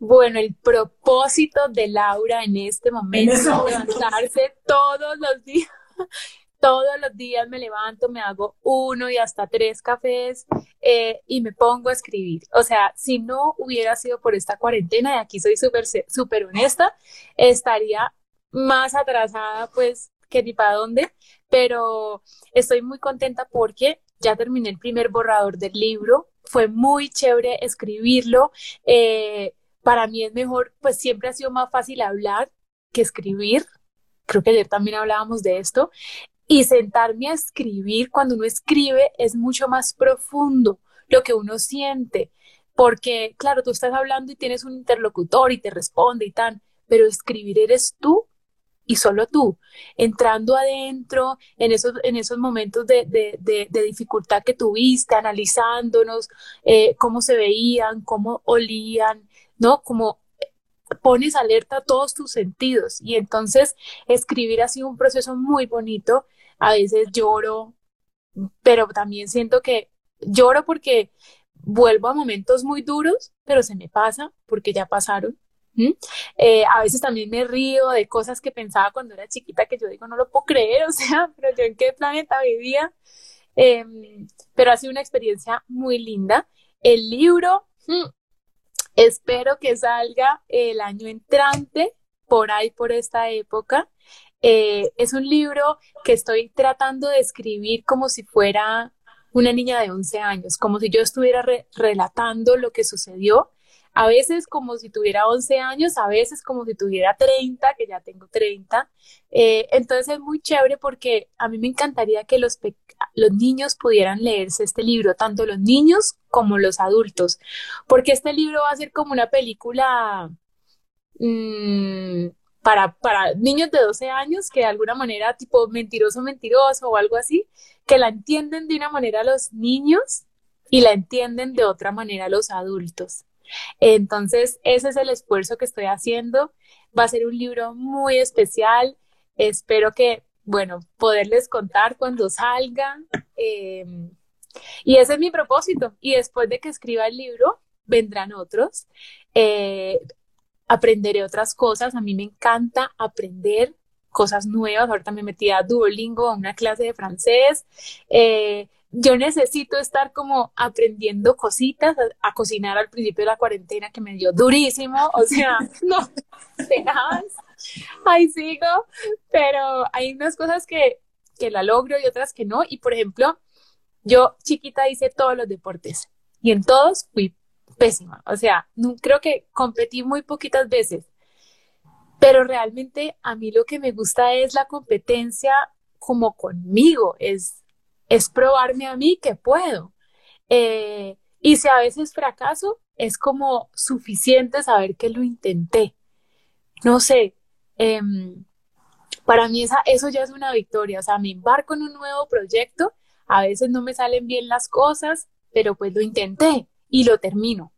Bueno, el propósito de Laura en este momento es levantarse todos los días [laughs] todos los días me levanto, me hago uno y hasta tres cafés eh, y me pongo a escribir. O sea, si no hubiera sido por esta cuarentena, y aquí soy súper súper honesta, estaría más atrasada, pues, que ni para dónde, pero estoy muy contenta porque ya terminé el primer borrador del libro, fue muy chévere escribirlo. Eh, para mí es mejor, pues siempre ha sido más fácil hablar que escribir. Creo que ayer también hablábamos de esto. Y sentarme a escribir, cuando uno escribe, es mucho más profundo lo que uno siente. Porque, claro, tú estás hablando y tienes un interlocutor y te responde y tal, pero escribir eres tú y solo tú, entrando adentro en esos, en esos momentos de, dificultad que tuviste, analizándonos, eh, cómo se veían, cómo olían, ¿no? Como pones alerta a todos tus sentidos. Y entonces escribir ha sido un proceso muy bonito. A veces lloro, pero también siento que lloro porque vuelvo a momentos muy duros, pero se me pasa porque ya pasaron. Eh, a veces también me río de cosas que pensaba cuando era chiquita que yo digo, no lo puedo creer, [laughs] o sea, pero yo en qué planeta vivía. Em, pero ha sido una experiencia muy linda. El libro, espero que salga el año entrante, por ahí, por esta época. Eh, es un libro que estoy tratando de escribir como si fuera una niña de 11 años, como si yo estuviera relatando lo que sucedió a veces como si tuviera 11 años, a veces como si tuviera 30, que ya tengo 30. Eh, entonces es muy chévere porque a mí me encantaría que los, los niños pudieran leerse este libro, tanto los niños como los adultos, porque este libro va a ser como una película mm, para, para niños de 12 años que de alguna manera tipo mentiroso, mentiroso o algo así, que la entienden de una manera los niños y la entienden de otra manera los adultos. Entonces, ese es el esfuerzo que estoy haciendo. Va a ser un libro muy especial. Espero que, bueno, poderles contar cuando salga. Em, y ese es mi propósito. Y después de que escriba el libro, vendrán otros. Eh, aprenderé otras cosas. A mí me encanta aprender cosas nuevas. Ahorita me metí a Duolingo, a una clase de francés. Eh, yo necesito estar como aprendiendo cositas, a, cocinar al principio de la cuarentena que me dio durísimo, o [laughs] sea, no, tenaz, ahí sigo, pero hay unas cosas que, que la logro y otras que no, y por ejemplo, yo chiquita hice todos los deportes y en todos fui pésima, o sea, no, creo que competí muy poquitas veces, pero realmente a mí lo que me gusta es la competencia como conmigo, es es probarme a mí que puedo. Eh, y si a veces fracaso, es como suficiente saber que lo intenté. No sé, em, para mí esa, eso ya es una victoria. O sea, me embarco en un nuevo proyecto, a veces no me salen bien las cosas, pero pues lo intenté y lo termino.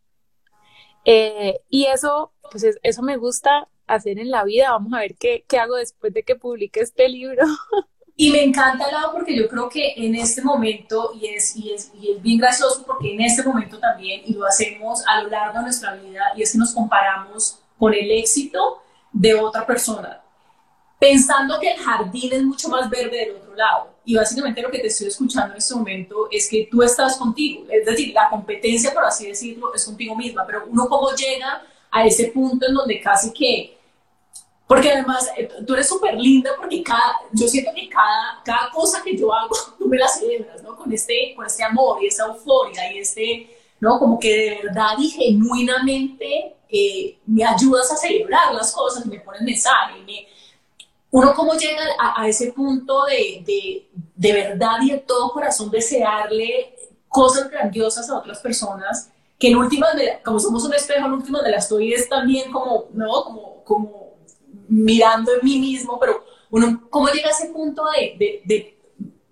Eh, y eso, pues eso me gusta hacer en la vida. Vamos a ver qué, qué hago después de que publique este libro. [laughs] Y me encanta el lado porque yo creo que en este momento, y es, y, es, y es bien gracioso porque en este momento también, y lo hacemos a lo largo de nuestra vida, y es que nos comparamos con el éxito de otra persona, pensando que el jardín es mucho más verde del otro lado. Y básicamente lo que te estoy escuchando en este momento es que tú estás contigo, es decir, la competencia, por así decirlo, es contigo misma, pero uno cómo llega a ese punto en donde casi que porque además eh, tú eres súper linda porque cada, yo siento que cada, cada cosa que yo hago, [laughs] tú me la celebras, ¿no? Con este, con este amor y esta euforia y este, ¿no? Como que de verdad y genuinamente eh, me ayudas a celebrar las cosas, me pones mensaje, me, uno cómo llega a, a ese punto de, de, de, verdad y de todo corazón desearle cosas grandiosas a otras personas, que en últimas, como somos un espejo, en últimas de la estoy es también como, ¿no? Como, como mirando en mí mismo, pero uno, ¿cómo llega a ese punto de,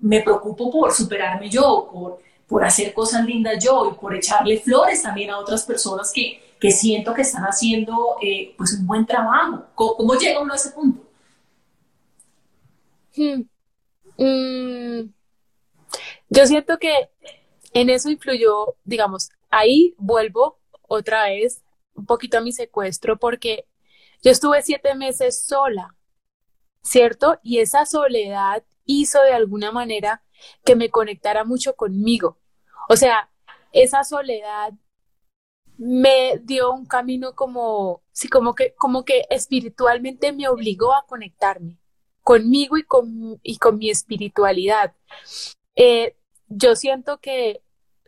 me preocupo por superarme yo, por, por hacer cosas lindas yo y por echarle flores también a otras personas que, que siento que están haciendo eh, pues un buen trabajo? ¿Cómo, llega uno a ese punto? Hmm. Mm. Yo siento que en eso influyó, digamos, ahí vuelvo otra vez un poquito a mi secuestro porque yo estuve siete meses sola, ¿cierto? Y esa soledad hizo de alguna manera que me conectara mucho conmigo. O sea, esa soledad me dio un camino como, sí, como que, como que espiritualmente me obligó a conectarme conmigo y con, y con mi espiritualidad. Eh, yo siento que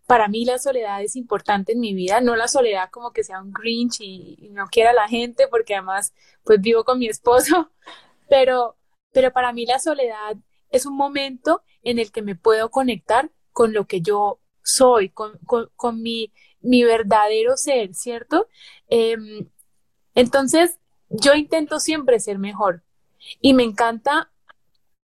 para mí la soledad es importante en mi vida, no la soledad como que sea un grinch y, no quiera la gente, porque además pues vivo con mi esposo, [laughs] pero, pero para mí la soledad es un momento en el que me puedo conectar con lo que yo soy, con, con, mi, mi, verdadero ser, ¿cierto? Em, entonces, yo intento siempre ser mejor y me encanta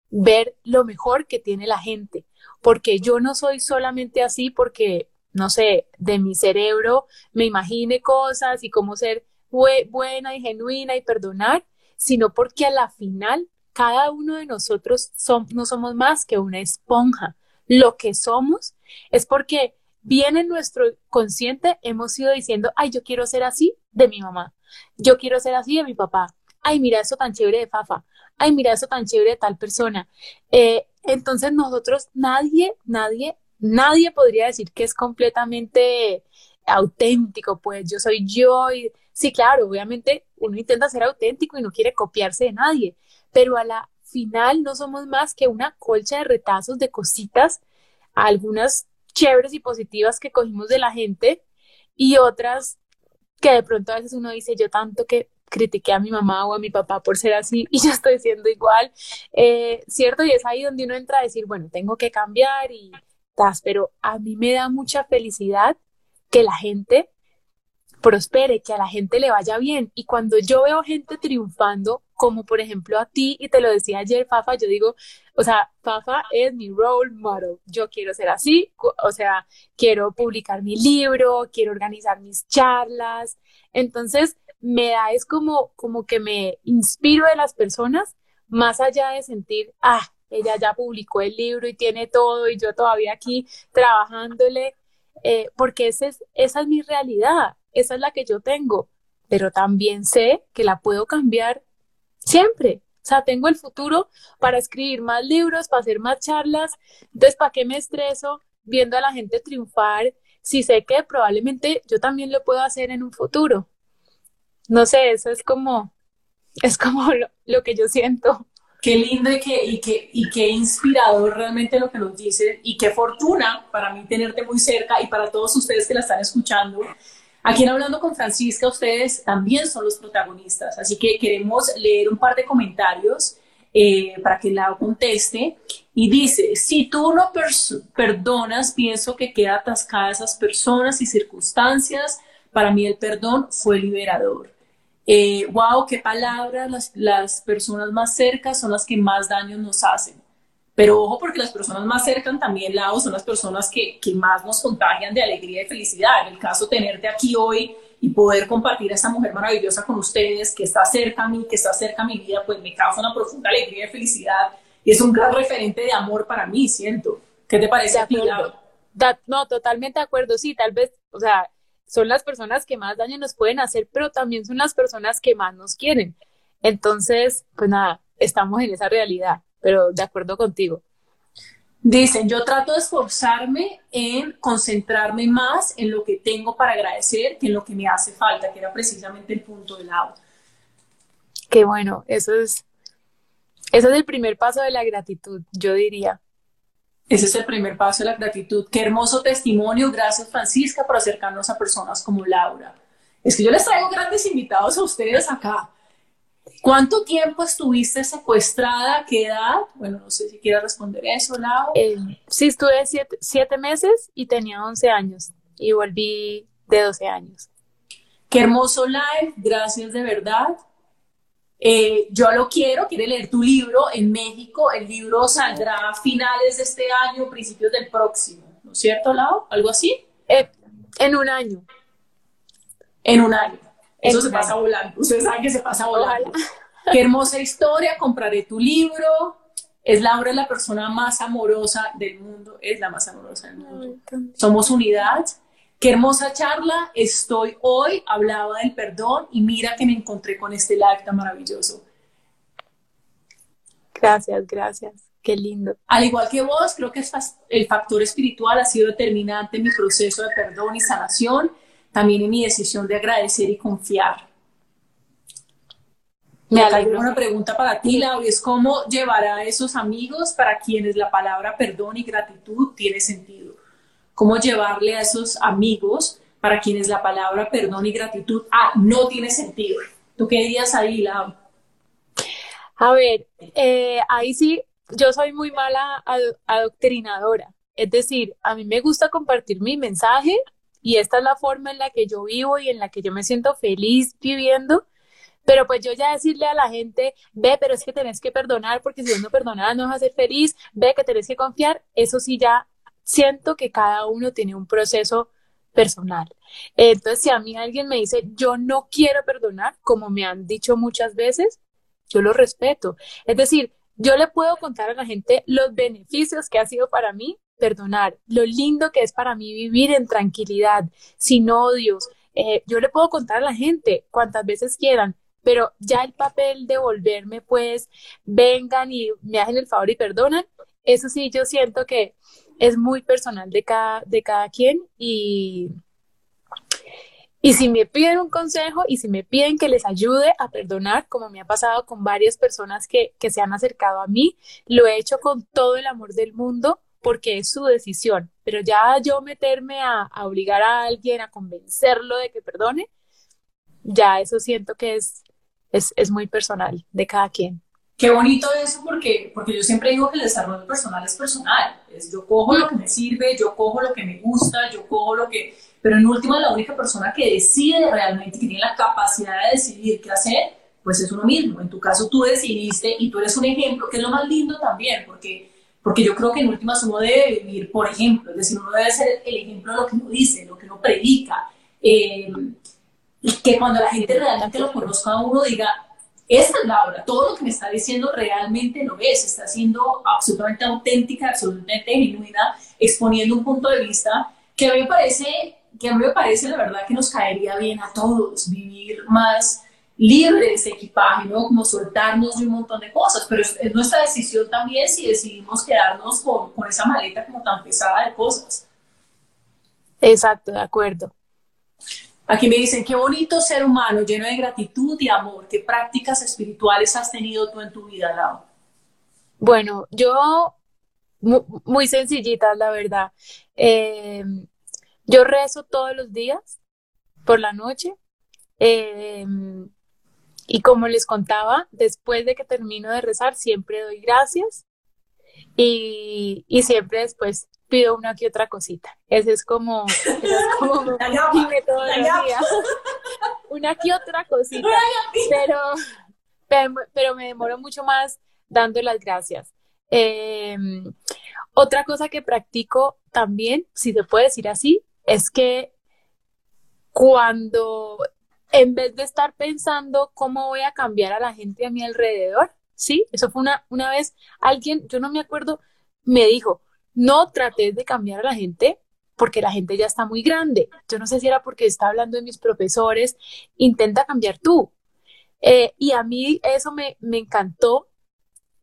ver lo mejor que tiene la gente, porque yo no soy solamente así porque, no sé, de mi cerebro me imagine cosas y cómo ser buena y genuina y perdonar, sino porque a la final cada uno de nosotros no somos más que una esponja. Lo que somos es porque bien en nuestro consciente hemos ido diciendo, ay, yo quiero ser así de mi mamá, yo quiero ser así de mi papá, ay, mira eso tan chévere de Fafa, ay, mira eso tan chévere de tal persona. Eh, entonces nosotros, nadie, nadie, nadie podría decir que es completamente auténtico, pues yo soy yo y sí, claro, obviamente uno intenta ser auténtico y no quiere copiarse de nadie, pero a la final no somos más que una colcha de retazos de cositas, algunas chéveres y positivas que cogimos de la gente y otras que de pronto a veces uno dice yo tanto que critiqué a mi mamá o a mi papá por ser así [laughs] y yo estoy siendo igual, eh, ¿cierto? Y es ahí donde uno entra a decir, bueno, tengo que cambiar y tas, pero a mí me da mucha felicidad que la gente prospere, que a la gente le vaya bien. Y cuando yo veo gente triunfando, como por ejemplo a ti, y te lo decía ayer, Fafa, yo digo, o sea, Fafa es mi role model. Yo quiero ser así, o sea, quiero publicar mi libro, quiero organizar mis charlas. Entonces, me da es como, como que me inspiro de las personas, más allá de sentir, ah, ella ya publicó el libro y tiene todo y yo todavía aquí trabajándole, eh, porque esa es, esa es mi realidad esa es la que yo tengo, pero también sé que la puedo cambiar siempre. O sea, tengo el futuro para escribir más libros, para hacer más charlas. Entonces, ¿para qué me estreso viendo a la gente triunfar si sé que probablemente yo también lo puedo hacer en un futuro? No sé, eso es como, es como [laughs] lo, que yo siento. Qué lindo y qué, y, qué, y qué inspirador realmente lo que nos dice y qué fortuna para mí tenerte muy cerca y para todos ustedes que la están escuchando Aquí en Hablando con Francisca, ustedes también son los protagonistas, así que queremos leer un par de comentarios eh, para que la conteste. Y dice, si tú no perdonas, pienso que queda atascada esas personas y circunstancias. Para mí el perdón fue liberador. Eh, wow, qué palabras, las, las personas más cercas son las que más daño nos hacen. Pero ojo porque las personas más cercanas también, Lau, son las personas que, que más nos contagian de alegría y felicidad. En el caso tenerte aquí hoy y poder compartir a esta mujer maravillosa con ustedes, que está cerca a mí, que está cerca a mi vida, pues me causa una profunda alegría y felicidad. Y es un gran referente de amor para mí, siento. ¿Qué te parece a ti, no, totalmente de acuerdo. Sí, tal vez, o sea, son las personas que más daño nos pueden hacer, pero también son las personas que más nos quieren. Entonces, pues nada, estamos en esa realidad pero de acuerdo contigo. Dicen, yo trato de esforzarme en concentrarme más en lo que tengo para agradecer que en lo que me hace falta, que era precisamente el punto del lado. Qué bueno, eso es, eso es el primer paso de la gratitud, yo diría. Ese es el primer paso de la gratitud. Qué hermoso testimonio. Gracias, Francisca, por acercarnos a personas como Laura. Es que yo les traigo grandes invitados a ustedes acá. ¿Cuánto tiempo estuviste secuestrada? ¿Qué edad? Bueno, no sé si quieres responder eso, Lau. Eh, sí, estuve siete, meses y tenía 11 años y volví de 12 años. Qué hermoso live, gracias de verdad. Eh, yo lo quiero, quiere leer tu libro en México. El libro saldrá a finales de este año, principios del próximo, ¿no es cierto, Lau? ¿Algo así? Eh, en un año. En un año. Eso se pasa volando. Ustedes saben que se pasa volando. Qué hermosa historia. Compraré tu libro. Es Laura la persona más amorosa del mundo. Es la más amorosa del mundo. Somos unidad. Qué hermosa charla. Estoy hoy, hablaba del perdón y mira que me encontré con este live tan maravilloso. Gracias, gracias. Qué lindo. Al igual que vos, creo que el factor espiritual ha sido determinante en mi proceso de perdón y sanación, también en mi decisión de agradecer y confiar. Me alegro. Una pregunta para ti, Lau, es cómo llevar a esos amigos para quienes la palabra perdón y gratitud tiene sentido. ¿Cómo llevarle a esos amigos para quienes la palabra perdón y gratitud ah, no tiene sentido? ¿Tú qué dirías ahí, Lau? A ver, eh, ahí sí yo soy muy mala adoctrinadora. Es decir, a mí me gusta compartir mi mensaje y esta es la forma en la que yo vivo y en la que yo me siento feliz viviendo. Pero pues yo ya decirle a la gente, ve, pero es que tenés que perdonar porque si no perdonas no vas a ser feliz, ve que tenés que confiar, eso sí ya siento que cada uno tiene un proceso personal. Entonces, si a mí alguien me dice, yo no quiero perdonar, como me han dicho muchas veces, yo lo respeto. Es decir, yo le puedo contar a la gente los beneficios que ha sido para mí perdonar, lo lindo que es para mí vivir en tranquilidad, sin odios. Eh, yo le puedo contar a la gente cuantas veces quieran, pero ya el papel de volverme, pues, vengan y me hacen el favor y perdonan, eso sí, yo siento que es muy personal de cada, de cada quien y, y si me piden un consejo y si me piden que les ayude a perdonar, como me ha pasado con varias personas que, se han acercado a mí, lo he hecho con todo el amor del mundo porque es su decisión. Pero ya yo meterme a, obligar a alguien a convencerlo de que perdone, ya eso siento que es, es, es muy personal de cada quien. Qué bonito eso porque, porque yo siempre digo que el desarrollo personal es personal. Es, yo cojo lo que me sirve, yo cojo lo que me gusta, yo cojo lo que pero en última la única persona que decide realmente, que tiene la capacidad de decidir qué hacer, pues es uno mismo. En tu caso tú decidiste y tú eres un ejemplo, que es lo más lindo también, porque, porque yo creo que en últimas uno debe vivir por ejemplo, es decir, uno debe ser el ejemplo de lo que uno dice, lo que uno predica. Eh, que cuando la gente realmente lo conozca uno diga, esta es Laura, todo lo que me está diciendo realmente lo es, está siendo absolutamente auténtica, absolutamente genuina, exponiendo un punto de vista que a mí me parece que a mí me parece la verdad que nos caería bien a todos vivir más libres de equipaje, ¿no? Como soltarnos de un montón de cosas, pero es, nuestra decisión también si decidimos quedarnos con, con esa maleta como tan pesada de cosas. Exacto, de acuerdo. Aquí me dicen, qué bonito ser humano, lleno de gratitud y amor. ¿Qué prácticas espirituales has tenido tú en tu vida, Lau? Bueno, yo muy, sencillita, la verdad. Eh, yo rezo todos los días por la noche em, y como les contaba, después de que termino de rezar, siempre doy gracias y, siempre después pido una que otra cosita. Ese es como, [laughs] es como [laughs] días. [laughs] una que otra cosita. Pero, pero, me demoro mucho más dando las gracias. Em, otra cosa que practico también, si se puede decir así, es que cuando en vez de estar pensando cómo voy a cambiar a la gente a mi alrededor, sí, eso fue una, una vez alguien, yo no me acuerdo, me dijo, no trates de cambiar a la gente porque la gente ya está muy grande. Yo no sé si era porque está hablando de mis profesores, intenta cambiar tú. Eh, y a mí eso me, me encantó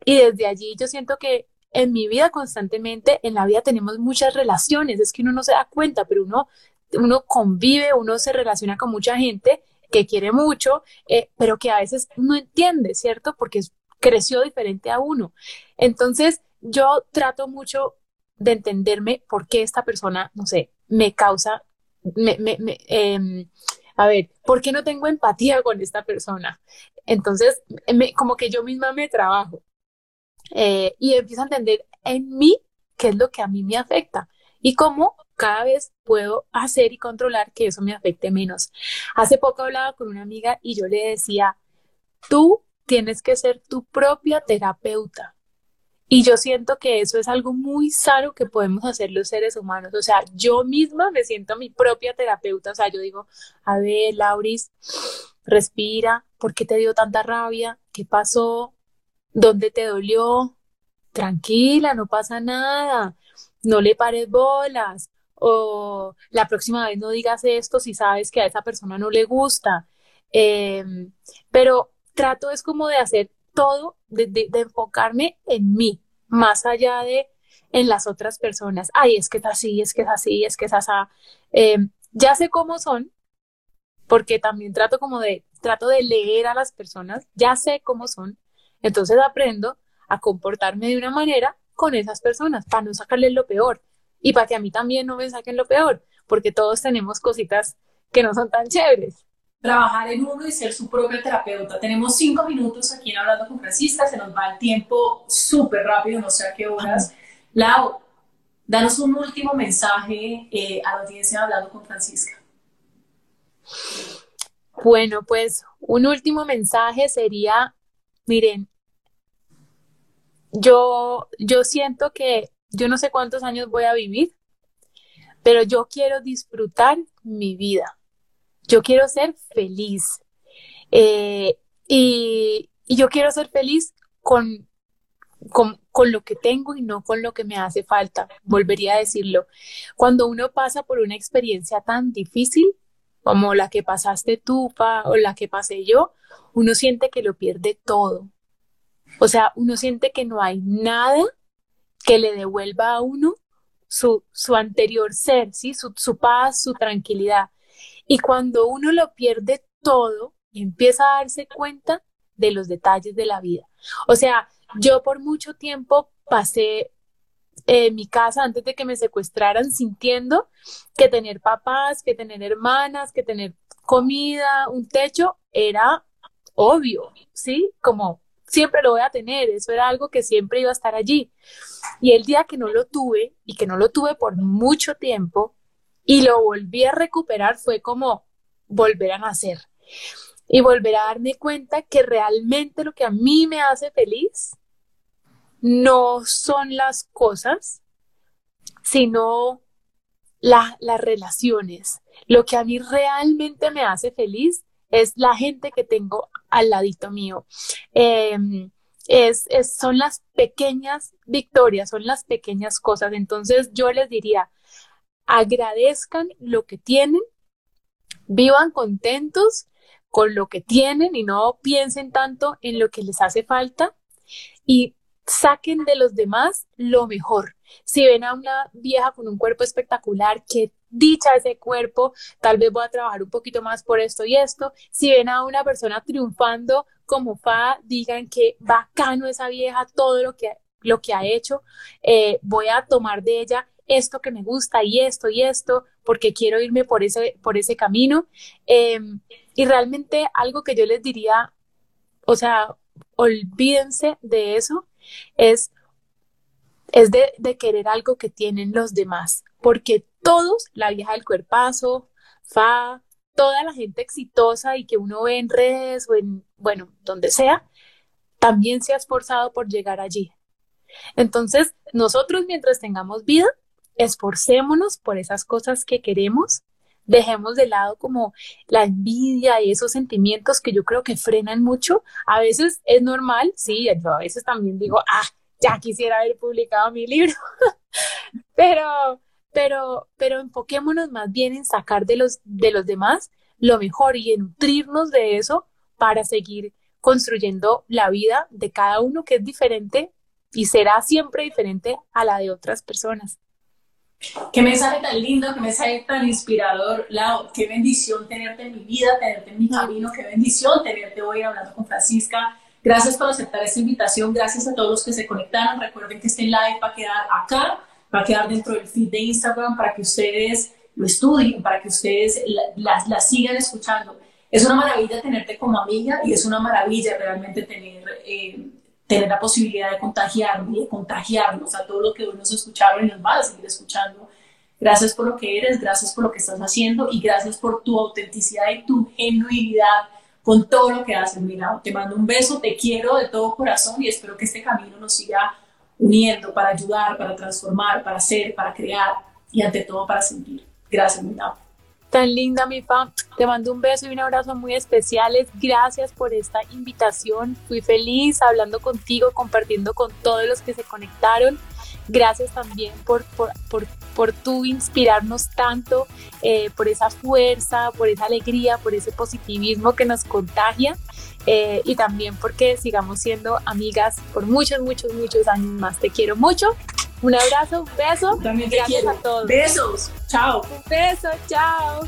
y desde allí yo siento que en mi vida constantemente, en la vida tenemos muchas relaciones, es que uno no se da cuenta, pero uno, uno convive, uno se relaciona con mucha gente que quiere mucho, eh, pero que a veces no entiende, ¿cierto? Porque creció diferente a uno. Entonces, yo trato mucho de entenderme por qué esta persona, no sé, me causa, me, me, em, a ver, ¿por qué no tengo empatía con esta persona? Entonces, como que yo misma me trabajo. Eh, y empiezo a entender en mí qué es lo que a mí me afecta y cómo cada vez puedo hacer y controlar que eso me afecte menos. Hace poco hablaba con una amiga y yo le decía, tú tienes que ser tu propia terapeuta. Y yo siento que eso es algo muy sano que podemos hacer los seres humanos. O sea, yo misma me siento mi propia terapeuta. O sea, yo digo, a ver, Lauris, respira, ¿por qué te dio tanta rabia? ¿Qué pasó? ¿Dónde te dolió? Tranquila, no pasa nada. No le pares bolas. O la próxima vez no digas esto si sabes que a esa persona no le gusta. Em, pero trato es como de hacer todo, de, enfocarme en mí, más allá de en las otras personas. Ay, es que es así, es que es así, es que es así. Eh, ya sé cómo son, porque también trato como de, trato de leer a las personas, ya sé cómo son, entonces aprendo a comportarme de una manera con esas personas para no sacarles lo peor y para que a mí también no me saquen lo peor, porque todos tenemos cositas que no son tan chéveres. Trabajar en uno y ser su propio terapeuta. Tenemos cinco minutos aquí en Hablando con Francisca, se nos va el tiempo súper rápido, no sé a qué horas. Lau, danos un último mensaje eh, a la audiencia Hablando con Francisca. Bueno, pues un último mensaje sería, miren, yo, yo siento que yo no sé cuántos años voy a vivir, pero yo quiero disfrutar mi vida. Yo quiero ser feliz. Eh, y, yo quiero ser feliz con, con, con, lo que tengo y no con lo que me hace falta. Volvería a decirlo. Cuando uno pasa por una experiencia tan difícil, como la que pasaste tú, o la que pasé yo, uno siente que lo pierde todo. O sea, uno siente que no hay nada que le devuelva a uno su, su anterior ser, ¿sí? Su, su paz, su tranquilidad. Y cuando uno lo pierde todo y empieza a darse cuenta de los detalles de la vida. O sea, yo por mucho tiempo pasé en mi casa antes de que me secuestraran sintiendo que tener papás, que tener hermanas, que tener comida, un techo, era obvio, ¿sí? Como siempre lo voy a tener, eso era algo que siempre iba a estar allí. Y el día que no lo tuve y que no lo tuve por mucho tiempo y lo volví a recuperar fue como volver a nacer y volver a darme cuenta que realmente lo que a mí me hace feliz no son las cosas, sino las relaciones. Lo que a mí realmente me hace feliz es la gente que tengo al ladito mío. Em, es, son las pequeñas victorias, son las pequeñas cosas. Entonces yo les diría, agradezcan lo que tienen, vivan contentos con lo que tienen y no piensen tanto en lo que les hace falta y saquen de los demás lo mejor. Si ven a una vieja con un cuerpo espectacular, que dicha ese cuerpo, tal vez voy a trabajar un poquito más por esto y esto. Si ven a una persona triunfando como Fa, digan que bacano esa vieja, todo lo que, lo que ha hecho, eh, voy a tomar de ella esto que me gusta y esto y esto, porque quiero irme por ese, por ese camino. Em, y realmente algo que yo les diría, o sea, olvídense de eso, es, es de, de querer algo que tienen los demás, porque todos, la vieja del cuerpazo, Fa, toda la gente exitosa y que uno ve en redes o en, bueno, donde sea, también se ha esforzado por llegar allí. Entonces, nosotros mientras tengamos vida, esforcémonos por esas cosas que queremos, dejemos de lado como la envidia y esos sentimientos que yo creo que frenan mucho. A veces es normal, sí, yo a veces también digo, ah, ya quisiera haber publicado mi libro, [laughs] pero pero, pero enfoquémonos más bien en sacar de los, de los demás lo mejor y en nutrirnos de eso para seguir construyendo la vida de cada uno que es diferente y será siempre diferente a la de otras personas. Qué mensaje tan lindo, qué mensaje tan inspirador, Lau. Qué bendición tenerte en mi vida, tenerte en mi camino, qué bendición tenerte hoy hablando con Francisca. Gracias por aceptar esta invitación, gracias a todos los que se conectaron. Recuerden que este live va a quedar acá va a quedar dentro del feed de Instagram para que ustedes lo estudien, para que ustedes la, la, sigan escuchando. Es una maravilla tenerte como amiga y es una maravilla realmente tener, eh, tener la posibilidad de contagiarme de contagiarnos a todo lo que hoy nos escucharon y nos va a seguir escuchando. Gracias por lo que eres, gracias por lo que estás haciendo y gracias por tu autenticidad y tu genuinidad con todo lo que haces. Mira, te mando un beso, te quiero de todo corazón y espero que este camino nos siga uniendo para ayudar, para transformar, para hacer, para crear y ante todo para sentir. Gracias, mi Tan linda, mi fam. Te mando un beso y un abrazo muy especiales. Gracias por esta invitación. Fui feliz hablando contigo, compartiendo con todos los que se conectaron. Gracias también por, por, por, por tú inspirarnos tanto, eh, por esa fuerza, por esa alegría, por ese positivismo que nos contagia. Eh, y también porque sigamos siendo amigas por muchos, muchos, muchos años más. Te quiero mucho. Un abrazo, un beso. También te Gracias quiero. a todos. Besos. Chao. Un beso, chao.